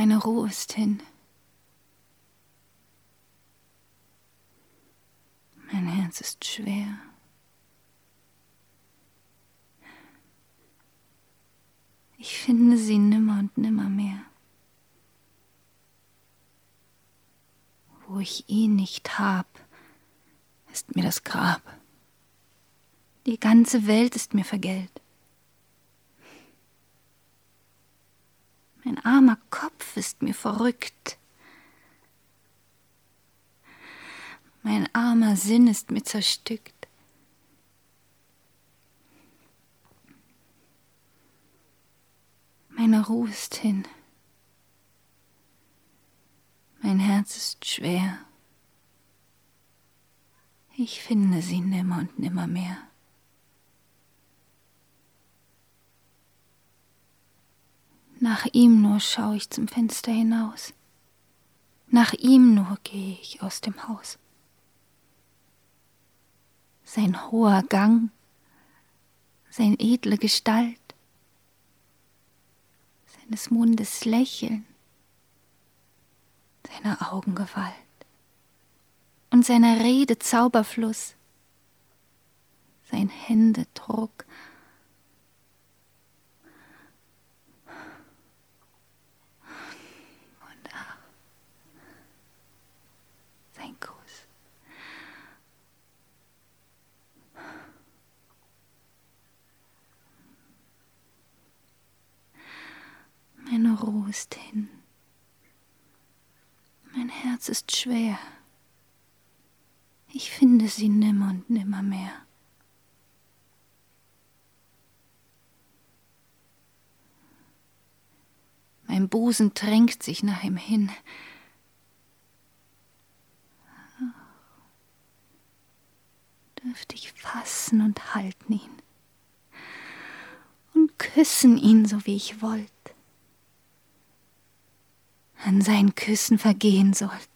Meine Ruhe ist hin. Mein Herz ist schwer. Ich finde sie nimmer und nimmer mehr. Wo ich ihn nicht hab, ist mir das Grab. Die ganze Welt ist mir vergällt. Mein armer Kopf ist mir verrückt. Mein armer Sinn ist mir zerstückt. Meine Ruhe ist hin. Mein Herz ist schwer. Ich finde sie nimmer und nimmer Nach ihm nur schau ich zum Fenster hinaus. Nach ihm nur gehe ich aus dem Haus. Sein hoher Gang, sein edle Gestalt, seines Mundes Lächeln, seiner Augen Gewalt und seiner Rede Zauberfluss, sein Händedruck Ist hin. Mein Herz ist schwer. Ich finde sie nimmer und nimmer mehr. Mein Busen drängt sich nach ihm hin. Dürfte ich fassen und halten ihn und küssen ihn, so wie ich wollt an seinen Küssen vergehen sollt.